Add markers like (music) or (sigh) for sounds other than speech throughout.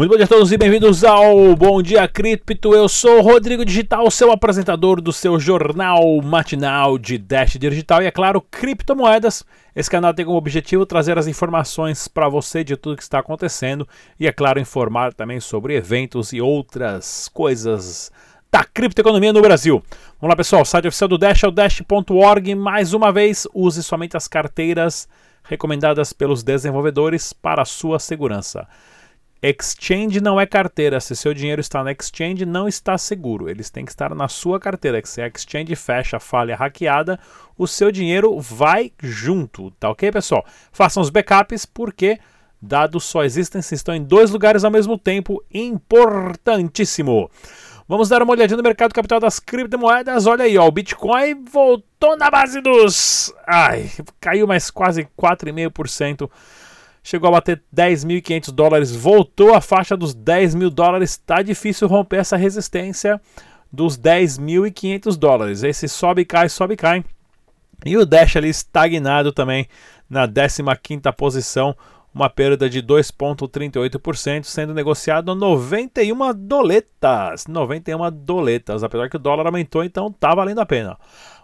Muito bom dia a todos e bem-vindos ao Bom Dia Cripto. Eu sou o Rodrigo Digital, seu apresentador do seu jornal matinal de Dash Digital e, é claro, criptomoedas. Esse canal tem como objetivo trazer as informações para você de tudo que está acontecendo e, é claro, informar também sobre eventos e outras coisas da criptoeconomia no Brasil. Vamos lá, pessoal. O site oficial do Dash é o dash.org. Mais uma vez, use somente as carteiras recomendadas pelos desenvolvedores para a sua segurança. Exchange não é carteira. Se seu dinheiro está na exchange, não está seguro. Eles têm que estar na sua carteira. Se a exchange fecha, falha hackeada, o seu dinheiro vai junto. Tá ok, pessoal? Façam os backups porque dados só existem se estão em dois lugares ao mesmo tempo. Importantíssimo. Vamos dar uma olhadinha no mercado capital das criptomoedas. Olha aí, ó, o Bitcoin voltou na base dos. Ai, caiu mais quase 4,5% chegou a bater 10.500 dólares, voltou à faixa dos 10 mil dólares. Está difícil romper essa resistência dos 10.500 dólares. Esse sobe e cai, sobe e cai. E o Dash ali estagnado também na 15ª posição, uma perda de 2,38%, sendo negociado a 91 doletas. 91 doletas, apesar que o dólar aumentou, então tá valendo a pena.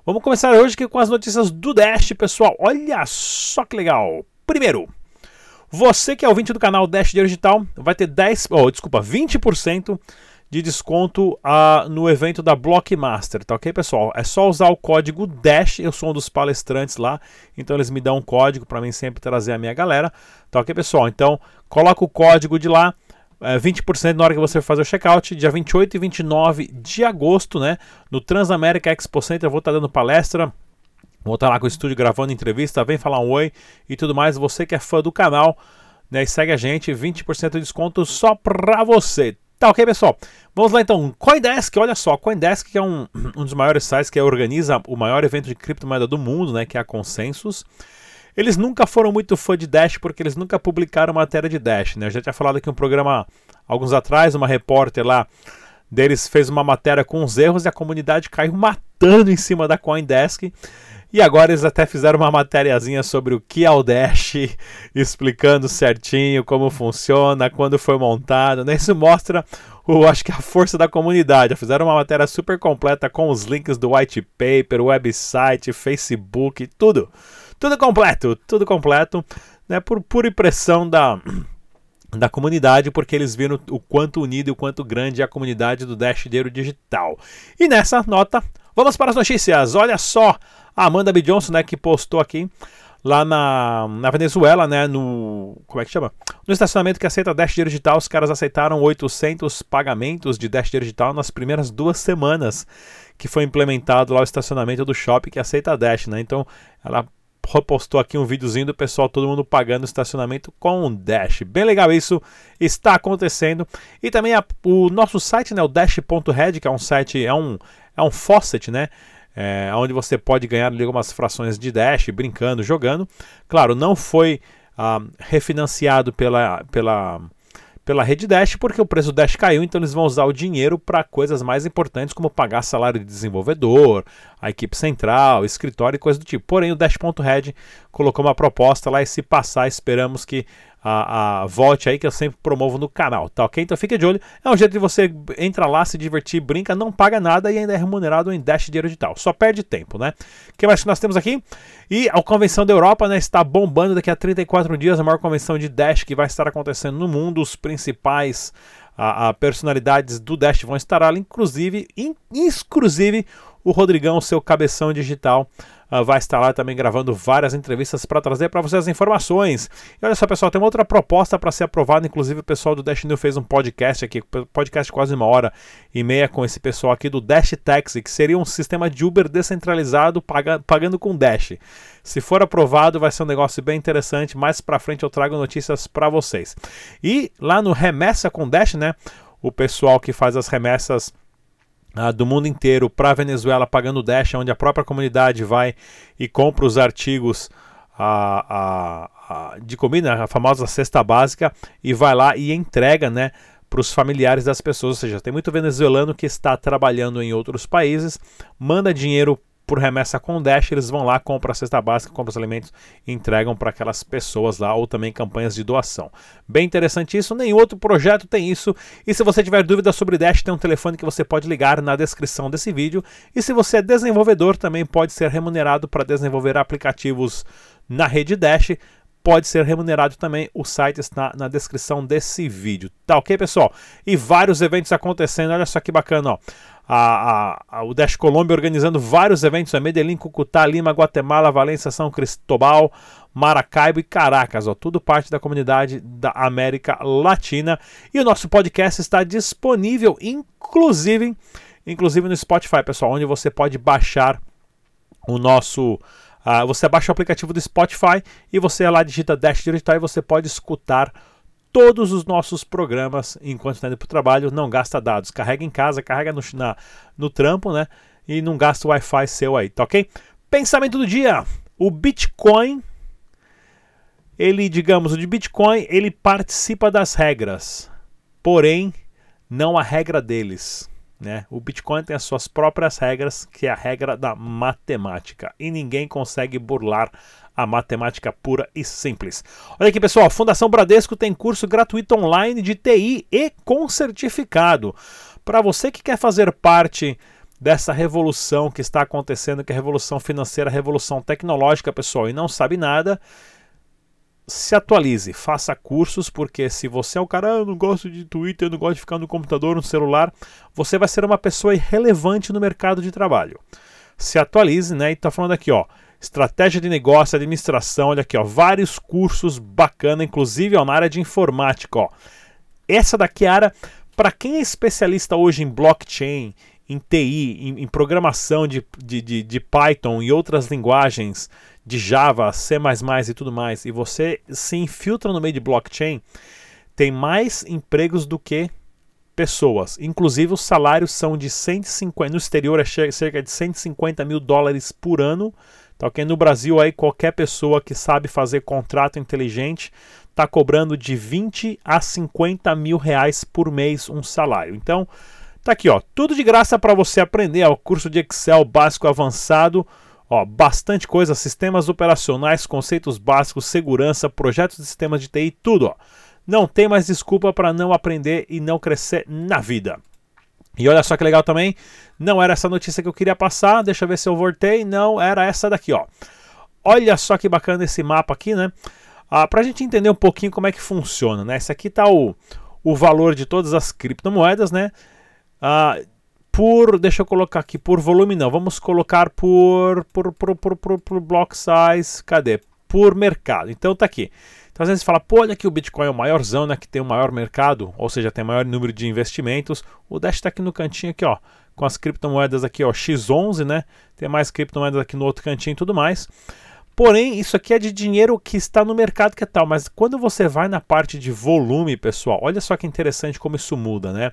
Vamos começar hoje aqui com as notícias do Dash, pessoal. Olha só que legal. Primeiro, você que é ouvinte do canal Dash Digital vai ter 10, oh, desculpa, 20% de desconto uh, no evento da Blockmaster, tá ok, pessoal? É só usar o código DASH, eu sou um dos palestrantes lá, então eles me dão um código para mim sempre trazer a minha galera, tá ok, pessoal? Então, coloca o código de lá, é, 20% na hora que você fazer o checkout, dia 28 e 29 de agosto, né? No Transamérica Expo Center, eu vou estar tá dando palestra Vou estar lá com o estúdio gravando entrevista, vem falar um oi e tudo mais. Você que é fã do canal, né, segue a gente, 20% de desconto só pra você. Tá ok, pessoal? Vamos lá então. Coindesk, olha só, Coindesk é um, um dos maiores sites que organiza o maior evento de criptomoeda do mundo, né, que é a Consensus. Eles nunca foram muito fã de Dash porque eles nunca publicaram matéria de Dash, né? Eu já tinha falado aqui um programa alguns atrás, uma repórter lá deles fez uma matéria com os erros e a comunidade caiu matando em cima da Coindesk. E agora eles até fizeram uma matériazinha sobre o que é o Dash, explicando certinho como funciona, quando foi montado. Né? Isso mostra, o, acho que a força da comunidade. Fizeram uma matéria super completa com os links do white paper, website, Facebook, tudo. Tudo completo, tudo completo, né? Por pura impressão da (clears throat) da comunidade, porque eles viram o quanto unido e o quanto grande é a comunidade do Dash Digital. E nessa nota, vamos para as notícias. Olha só, a Amanda B. Johnson, né, que postou aqui lá na, na Venezuela, né, no como é que chama? No estacionamento que aceita Dash Digital, os caras aceitaram 800 pagamentos de Dash Digital nas primeiras duas semanas que foi implementado lá o estacionamento do shopping que aceita Dash, né? Então, ela repostou aqui um videozinho do pessoal, todo mundo pagando estacionamento com Dash. Bem legal isso, está acontecendo. E também a, o nosso site, né, o dash.red, que é um site, é um, é um faucet, né? é, onde você pode ganhar ali, algumas frações de Dash, brincando, jogando. Claro, não foi ah, refinanciado pela, pela, pela rede Dash, porque o preço do Dash caiu, então eles vão usar o dinheiro para coisas mais importantes, como pagar salário de desenvolvedor, a equipe central, escritório e coisa do tipo. Porém, o Dash.red colocou uma proposta lá e se passar, esperamos que a, a, aí que eu sempre promovo no canal, tá ok? Então fica de olho. É um jeito de você entrar lá, se divertir, brinca, não paga nada e ainda é remunerado em Dash Dinheiro Digital. Só perde tempo, né? O que mais que nós temos aqui? E a convenção da Europa, né, está bombando daqui a 34 dias, a maior convenção de Dash que vai estar acontecendo no mundo. Os principais a, a personalidades do Dash vão estar lá, inclusive, in, inclusive o Rodrigão, seu cabeção digital uh, vai estar lá também gravando várias entrevistas para trazer para vocês as informações. E olha só, pessoal, tem uma outra proposta para ser aprovada. Inclusive, o pessoal do Dash New fez um podcast aqui, podcast quase uma hora e meia com esse pessoal aqui do Dash Taxi, que seria um sistema de Uber descentralizado paga, pagando com Dash. Se for aprovado, vai ser um negócio bem interessante. Mais para frente eu trago notícias para vocês. E lá no Remessa com Dash, né? O pessoal que faz as remessas uh, do mundo inteiro para a Venezuela pagando Dash, onde a própria comunidade vai e compra os artigos uh, uh, de comida, a famosa cesta básica, e vai lá e entrega, né? para os familiares das pessoas, ou seja, tem muito venezuelano que está trabalhando em outros países, manda dinheiro por remessa com Dash, eles vão lá, compram a cesta básica, compram os alimentos e entregam para aquelas pessoas lá, ou também campanhas de doação. Bem interessante isso, nenhum outro projeto tem isso. E se você tiver dúvidas sobre Dash, tem um telefone que você pode ligar na descrição desse vídeo. E se você é desenvolvedor, também pode ser remunerado para desenvolver aplicativos na rede Dash pode ser remunerado também. O site está na descrição desse vídeo. Tá ok, pessoal? E vários eventos acontecendo. Olha só que bacana, ó. A, a, a, o Dash Colômbia organizando vários eventos, é Medellín, Cucutá, Lima, Guatemala, Valência, São Cristóbal, Maracaibo e Caracas, ó, tudo parte da comunidade da América Latina. E o nosso podcast está disponível, inclusive, inclusive no Spotify, pessoal, onde você pode baixar o nosso Uh, você baixa o aplicativo do Spotify e você lá digita Dash Digital e você pode escutar todos os nossos programas enquanto está indo para o trabalho. Não gasta dados. Carrega em casa, carrega no, na, no trampo, né? E não gasta o Wi-Fi seu aí, tá ok? Pensamento do dia: o Bitcoin, ele, digamos, o de Bitcoin, ele participa das regras, porém, não a regra deles. Né? O Bitcoin tem as suas próprias regras, que é a regra da matemática, e ninguém consegue burlar a matemática pura e simples. Olha aqui, pessoal, a Fundação Bradesco tem curso gratuito online de TI e com certificado. Para você que quer fazer parte dessa revolução que está acontecendo, que é a revolução financeira, a revolução tecnológica, pessoal, e não sabe nada, se atualize, faça cursos, porque se você é um cara, ah, eu não gosto de Twitter, eu não gosto de ficar no computador, no celular, você vai ser uma pessoa irrelevante no mercado de trabalho. Se atualize, né? E tá falando aqui, ó, estratégia de negócio, administração, olha aqui, ó, vários cursos bacana, inclusive ó, na área de informática, ó. Essa daqui é a área para quem é especialista hoje em blockchain, em TI, em, em programação de, de, de, de Python e outras linguagens de Java, C++ e tudo mais, e você se infiltra no meio de blockchain, tem mais empregos do que pessoas. Inclusive, os salários são de 150, no exterior é cerca de 150 mil dólares por ano. Tá ok? No Brasil, aí, qualquer pessoa que sabe fazer contrato inteligente está cobrando de 20 a 50 mil reais por mês um salário. Então, tá aqui, ó, tudo de graça para você aprender. Ó, curso de Excel básico avançado Ó, bastante coisa, sistemas operacionais, conceitos básicos, segurança, projetos de sistemas de TI, tudo. Ó. Não tem mais desculpa para não aprender e não crescer na vida. E olha só que legal também, não era essa notícia que eu queria passar, deixa eu ver se eu voltei, não, era essa daqui, ó. Olha só que bacana esse mapa aqui, né? Ah, para a gente entender um pouquinho como é que funciona, né? Esse aqui tá o, o valor de todas as criptomoedas, né? Ah, por, deixa eu colocar aqui, por volume não, vamos colocar por, por, por, por, por, por block size, cadê? Por mercado, então tá aqui. Então às vezes fala, pô, olha aqui o Bitcoin é o maiorzão, né, que tem o maior mercado, ou seja, tem maior número de investimentos. O Dash está aqui no cantinho aqui, ó, com as criptomoedas aqui, ó, X11, né, tem mais criptomoedas aqui no outro cantinho e tudo mais. Porém, isso aqui é de dinheiro que está no mercado que é tal, mas quando você vai na parte de volume, pessoal, olha só que interessante como isso muda, né?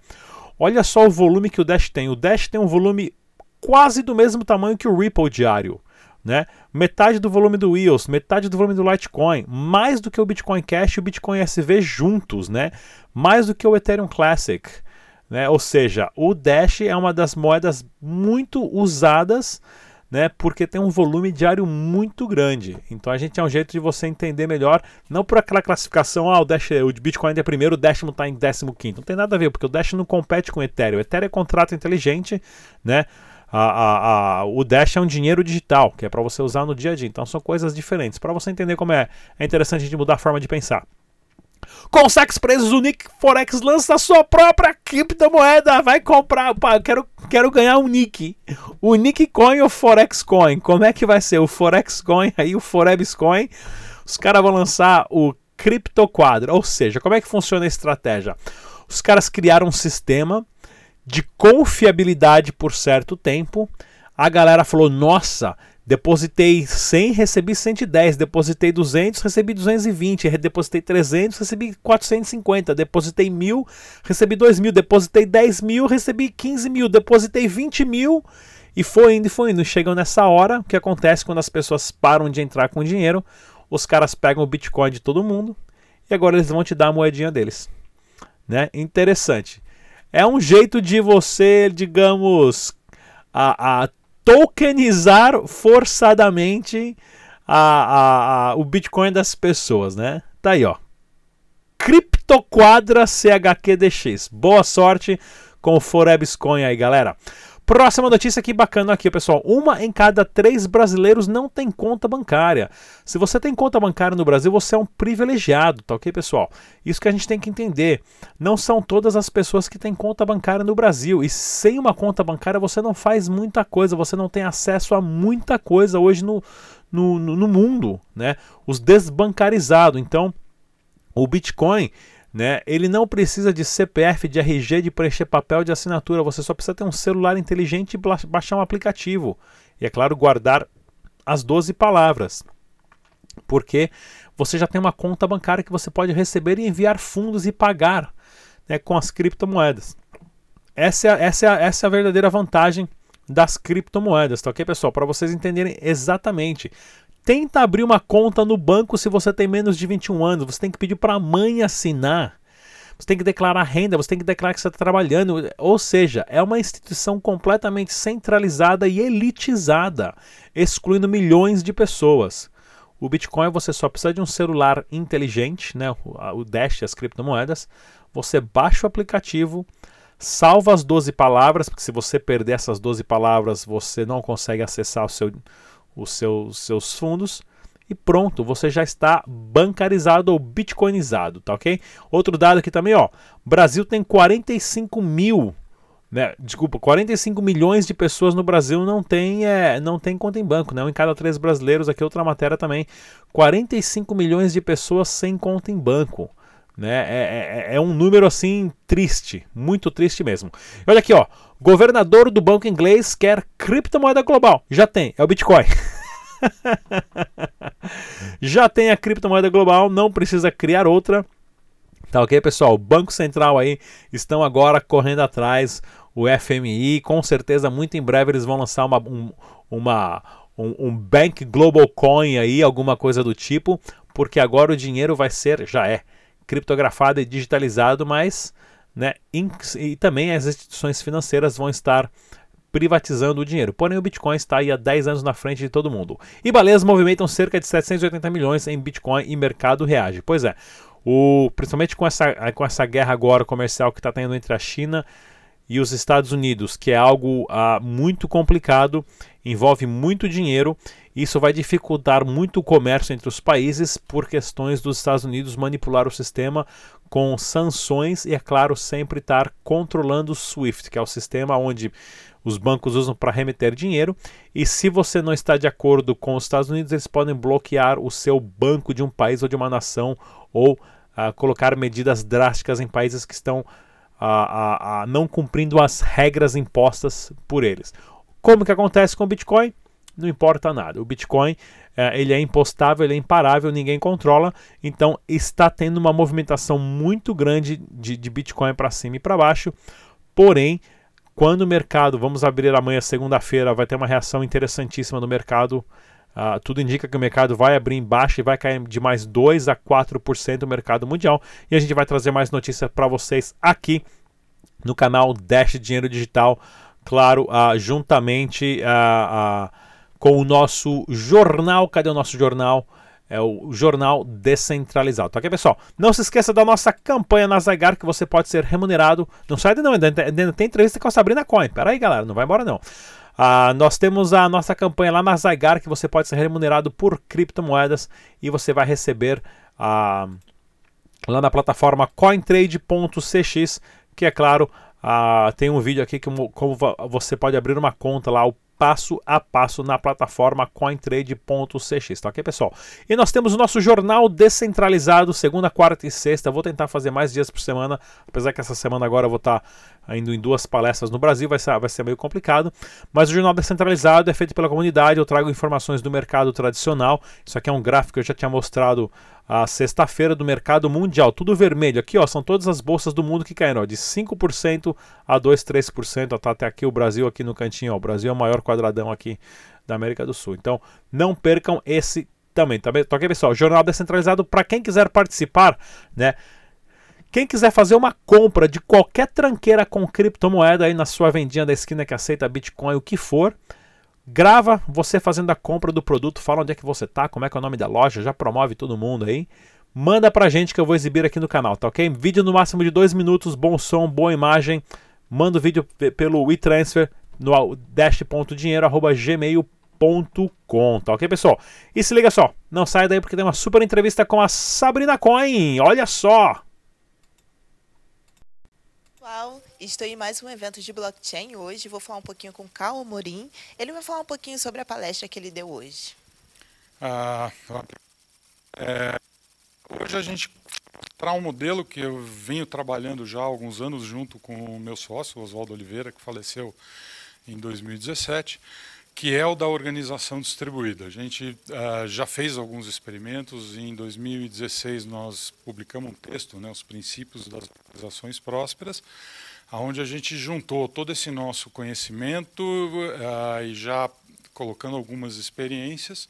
Olha só o volume que o Dash tem. O Dash tem um volume quase do mesmo tamanho que o Ripple diário. Né? Metade do volume do EOS, metade do volume do Litecoin, mais do que o Bitcoin Cash e o Bitcoin SV juntos, né? mais do que o Ethereum Classic. Né? Ou seja, o Dash é uma das moedas muito usadas né? Porque tem um volume diário muito grande. Então a gente é um jeito de você entender melhor, não por aquela classificação, ah, o Dash, o Bitcoin é primeiro, o Dash está em 15. Não tem nada a ver, porque o Dash não compete com o Ethereum. O Ethereum é contrato inteligente, né? A, a, a, o Dash é um dinheiro digital, que é para você usar no dia a dia. Então são coisas diferentes. Para você entender como é, é interessante a gente mudar a forma de pensar. Com saques presos, o Nick Forex lança sua própria criptomoeda. Vai comprar. Pá, quero, quero ganhar um Nick. O Nick Coin ou Forex Coin? Como é que vai ser? O Forex Coin aí, o Forex Coin. Os caras vão lançar o Crypto Quadro. Ou seja, como é que funciona a estratégia? Os caras criaram um sistema de confiabilidade por certo tempo. A galera falou: nossa, Depositei 100, recebi 110. Depositei 200, recebi 220. Depositei 300, recebi 450. Depositei 1000, recebi 2000. Depositei 10 mil, recebi 15 mil. Depositei 20 mil. E foi indo e foi indo. Chegam nessa hora, o que acontece quando as pessoas param de entrar com dinheiro? Os caras pegam o Bitcoin de todo mundo e agora eles vão te dar a moedinha deles. Né? Interessante. É um jeito de você, digamos, a, a tokenizar forçadamente a, a, o Bitcoin das pessoas, né? Tá aí, ó. Criptoquadra CHQDX. Boa sorte com o Forex Coin aí, galera. Próxima notícia aqui bacana aqui, pessoal. Uma em cada três brasileiros não tem conta bancária. Se você tem conta bancária no Brasil, você é um privilegiado, tá ok, pessoal? Isso que a gente tem que entender. Não são todas as pessoas que têm conta bancária no Brasil. E sem uma conta bancária você não faz muita coisa, você não tem acesso a muita coisa hoje no, no, no mundo, né? Os desbancarizados. Então, o Bitcoin né? Ele não precisa de CPF, de RG, de preencher papel de assinatura. Você só precisa ter um celular inteligente e baixar um aplicativo. E, é claro, guardar as 12 palavras. Porque você já tem uma conta bancária que você pode receber e enviar fundos e pagar né, com as criptomoedas. Essa é, essa, é, essa é a verdadeira vantagem das criptomoedas, tá ok, pessoal? Para vocês entenderem exatamente. Tenta abrir uma conta no banco se você tem menos de 21 anos. Você tem que pedir para a mãe assinar. Você tem que declarar renda, você tem que declarar que você está trabalhando. Ou seja, é uma instituição completamente centralizada e elitizada, excluindo milhões de pessoas. O Bitcoin você só precisa de um celular inteligente, né? o Dash, as criptomoedas. Você baixa o aplicativo, salva as 12 palavras, porque se você perder essas 12 palavras, você não consegue acessar o seu os seus, seus fundos e pronto, você já está bancarizado ou bitcoinizado, tá ok? Outro dado aqui também, ó, Brasil tem 45 mil, né, desculpa, 45 milhões de pessoas no Brasil não tem, é, não tem conta em banco, né, um em cada três brasileiros, aqui outra matéria também, 45 milhões de pessoas sem conta em banco, né, é, é, é um número assim triste, muito triste mesmo. Olha aqui, ó, Governador do banco inglês quer criptomoeda global. Já tem, é o Bitcoin. (laughs) Já tem a criptomoeda global, não precisa criar outra. Tá ok, pessoal? Banco Central aí estão agora correndo atrás, o FMI, com certeza muito em breve eles vão lançar uma, um, uma, um, um Bank Global Coin aí, alguma coisa do tipo, porque agora o dinheiro vai ser, já é, criptografado e digitalizado, mas né? E também as instituições financeiras vão estar privatizando o dinheiro. Porém, o Bitcoin está aí há 10 anos na frente de todo mundo. E baleias movimentam cerca de 780 milhões em Bitcoin e mercado reage. Pois é, o, principalmente com essa, com essa guerra agora comercial que está tendo entre a China os Estados Unidos, que é algo ah, muito complicado, envolve muito dinheiro. Isso vai dificultar muito o comércio entre os países por questões dos Estados Unidos manipular o sistema com sanções e, é claro, sempre estar controlando o SWIFT, que é o sistema onde os bancos usam para remeter dinheiro. E se você não está de acordo com os Estados Unidos, eles podem bloquear o seu banco de um país ou de uma nação ou uh, colocar medidas drásticas em países que estão uh, uh, não cumprindo as regras impostas por eles. Como que acontece com o Bitcoin? Não importa nada. O Bitcoin é, ele é impostável, ele é imparável, ninguém controla. Então está tendo uma movimentação muito grande de, de Bitcoin para cima e para baixo. Porém, quando o mercado, vamos abrir amanhã, segunda-feira, vai ter uma reação interessantíssima no mercado. Uh, tudo indica que o mercado vai abrir em baixa e vai cair de mais 2 a 4% o mercado mundial. E a gente vai trazer mais notícias para vocês aqui no canal Dash Dinheiro Digital. Claro, uh, juntamente uh, com o nosso jornal. Cadê o nosso jornal? É o jornal descentralizado. Tá ok, pessoal? Não se esqueça da nossa campanha na Zygar, que você pode ser remunerado. Não sai de não, ainda, ainda tem entrevista com a Sabrina Coin. Pera aí, galera, não vai embora não. Ah, nós temos a nossa campanha lá na Zygar, que você pode ser remunerado por criptomoedas e você vai receber ah, lá na plataforma cointrade.cx, que é claro, ah, tem um vídeo aqui que como você pode abrir uma conta lá, o passo a passo na plataforma cointrade.cx, tá ok, pessoal? E nós temos o nosso jornal descentralizado, segunda, quarta e sexta. Vou tentar fazer mais dias por semana, apesar que essa semana agora eu vou estar indo em duas palestras no Brasil, vai ser, vai ser meio complicado. Mas o jornal descentralizado é feito pela comunidade, eu trago informações do mercado tradicional. Isso aqui é um gráfico que eu já tinha mostrado a sexta-feira do mercado mundial, tudo vermelho. Aqui, ó, são todas as bolsas do mundo que caíram, ó, de 5% a 2, 3%, tá até aqui o Brasil aqui no cantinho, ó. O Brasil é o maior quadradão aqui da América do Sul. Então, não percam esse também, tá, tá ok, pessoal? Jornal descentralizado para quem quiser participar, né? Quem quiser fazer uma compra de qualquer tranqueira com criptomoeda aí na sua vendinha da esquina que aceita Bitcoin, o que for, Grava você fazendo a compra do produto, fala onde é que você tá, como é que é o nome da loja, já promove todo mundo aí. Manda pra gente que eu vou exibir aqui no canal, tá ok? Vídeo no máximo de dois minutos, bom som, boa imagem. Manda o vídeo pelo WeTransfer no dash.dinheiro.gmail.com, tá ok, pessoal? E se liga só, não sai daí porque tem uma super entrevista com a Sabrina Coin, olha só! Pessoal, estou em mais um evento de blockchain hoje. Vou falar um pouquinho com Carl Amorim. Ele vai falar um pouquinho sobre a palestra que ele deu hoje. Ah, é, hoje a gente traz um modelo que eu venho trabalhando já há alguns anos junto com o meu sócio, Oswaldo Oliveira, que faleceu em 2017, que é o da organização distribuída. A gente uh, já fez alguns experimentos. Em 2016 nós publicamos um texto, né, os princípios das organizações prósperas, aonde a gente juntou todo esse nosso conhecimento uh, e já colocando algumas experiências.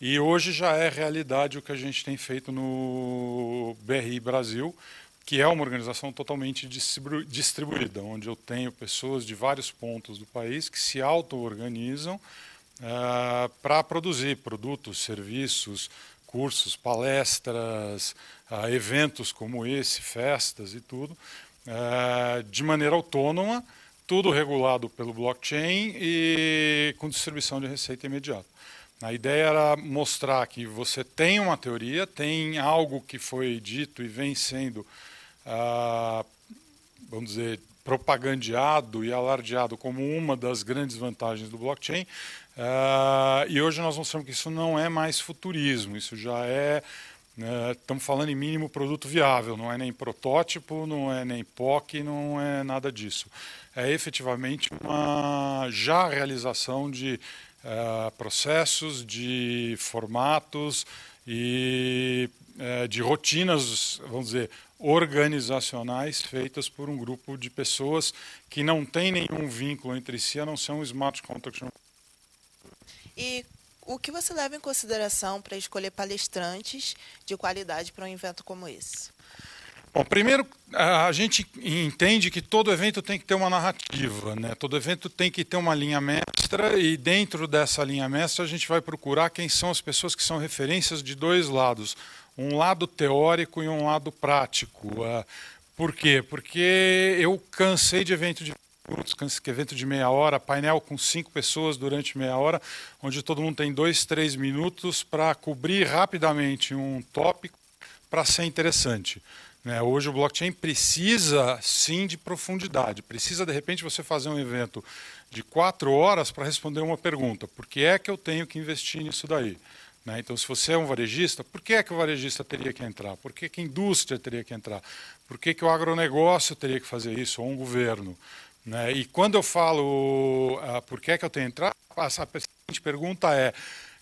E hoje já é realidade o que a gente tem feito no BRI Brasil, que é uma organização totalmente distribuída, onde eu tenho pessoas de vários pontos do país que se auto-organizam uh, para produzir produtos, serviços, cursos, palestras, uh, eventos como esse, festas e tudo, uh, de maneira autônoma, tudo regulado pelo blockchain e com distribuição de receita imediata. A ideia era mostrar que você tem uma teoria, tem algo que foi dito e vem sendo ah, vamos dizer, propagandeado e alardeado como uma das grandes vantagens do blockchain. Ah, e hoje nós mostramos que isso não é mais futurismo, isso já é estamos falando em mínimo produto viável, não é nem protótipo, não é nem POC, não é nada disso. É efetivamente uma já realização de uh, processos, de formatos e uh, de rotinas, vamos dizer, organizacionais feitas por um grupo de pessoas que não tem nenhum vínculo entre si, a não ser um smart contract. E o que você leva em consideração para escolher palestrantes de qualidade para um evento como esse? Bom, primeiro, a gente entende que todo evento tem que ter uma narrativa, né? todo evento tem que ter uma linha mestra, e dentro dessa linha mestra a gente vai procurar quem são as pessoas que são referências de dois lados um lado teórico e um lado prático. Uh, por quê? Porque eu cansei de evento de minutos, evento de meia hora, painel com cinco pessoas durante meia hora, onde todo mundo tem dois, três minutos para cobrir rapidamente um tópico para ser interessante. Né? Hoje o blockchain precisa sim de profundidade, precisa de repente você fazer um evento de quatro horas para responder uma pergunta: por que é que eu tenho que investir nisso daí? Né? Então, se você é um varejista, por que, é que o varejista teria que entrar? Por que, que a indústria teria que entrar? Por que, que o agronegócio teria que fazer isso, ou um governo? Né? E quando eu falo uh, por que, é que eu tenho entrar, a seguinte pergunta é,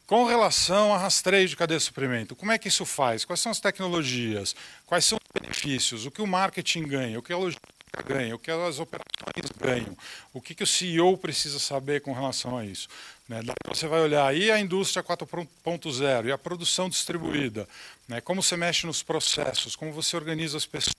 com relação a rastreio de cadeia de suprimento, como é que isso faz? Quais são as tecnologias? Quais são os benefícios? O que o marketing ganha? O que a logística ganha? O que as operações ganham? O que, que o CEO precisa saber com relação a isso? Né? Você vai olhar aí a indústria 4.0 e a produção distribuída, né? como você mexe nos processos, como você organiza as pessoas,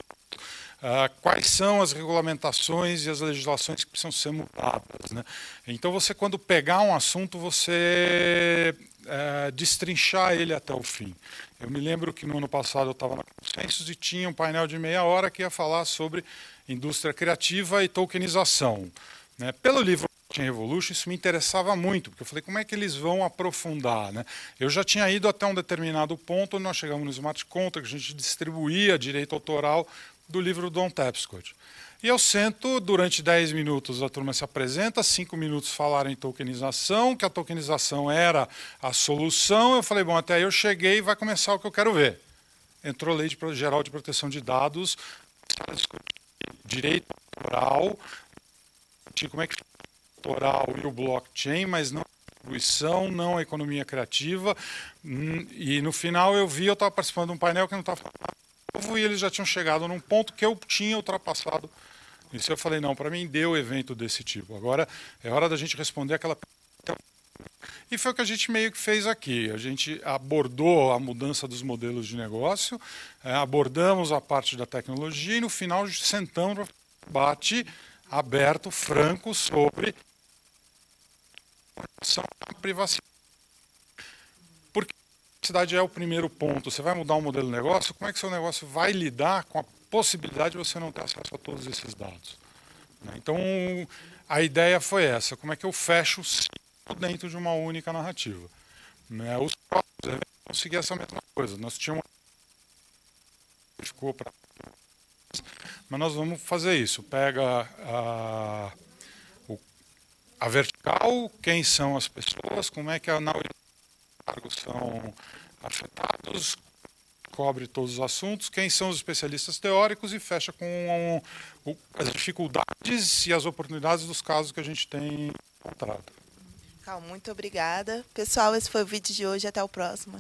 quais são as regulamentações e as legislações que precisam ser mudadas. Né? Então, você, quando pegar um assunto, você uh, destrinchar ele até o fim. Eu me lembro que no ano passado eu estava na Consensus e tinha um painel de meia hora que ia falar sobre indústria criativa e tokenização. Né? Pelo livro Blockchain Revolution, isso me interessava muito, porque eu falei, como é que eles vão aprofundar? Né? Eu já tinha ido até um determinado ponto, nós chegamos no Smart Contract, a gente distribuía direito autoral do livro do Don Tapscott. E eu sento, durante 10 minutos a turma se apresenta, 5 minutos falaram em tokenização, que a tokenização era a solução. Eu falei, bom, até aí eu cheguei vai começar o que eu quero ver. Entrou a Lei de Geral de Proteção de Dados, direito autoral, como é que autoral e o blockchain, mas não distribuição, não a economia criativa. Hum, e no final eu vi, eu estava participando de um painel que não estava e eles já tinham chegado num ponto que eu tinha ultrapassado. Isso eu falei, não, para mim deu evento desse tipo. Agora é hora da gente responder aquela e foi o que a gente meio que fez aqui. A gente abordou a mudança dos modelos de negócio, é, abordamos a parte da tecnologia e no final sentamos para debate aberto, franco, sobre à privacidade. Porque a privacidade é o primeiro ponto. Você vai mudar um modelo de negócio, como é que seu negócio vai lidar com a possibilidade de você não ter acesso a todos esses dados? Né? Então, a ideia foi essa: como é que eu fecho o ciclo dentro de uma única narrativa? Né? Os próprios eventos vão seguir essa mesma coisa. Nós tínhamos. Ficou para. Mas nós vamos fazer isso. Pega a, a vertical, quem são as pessoas, como é que a cargos são afetados, cobre todos os assuntos, quem são os especialistas teóricos e fecha com as dificuldades e as oportunidades dos casos que a gente tem encontrado. Cal, muito obrigada. Pessoal, esse foi o vídeo de hoje. Até o próximo.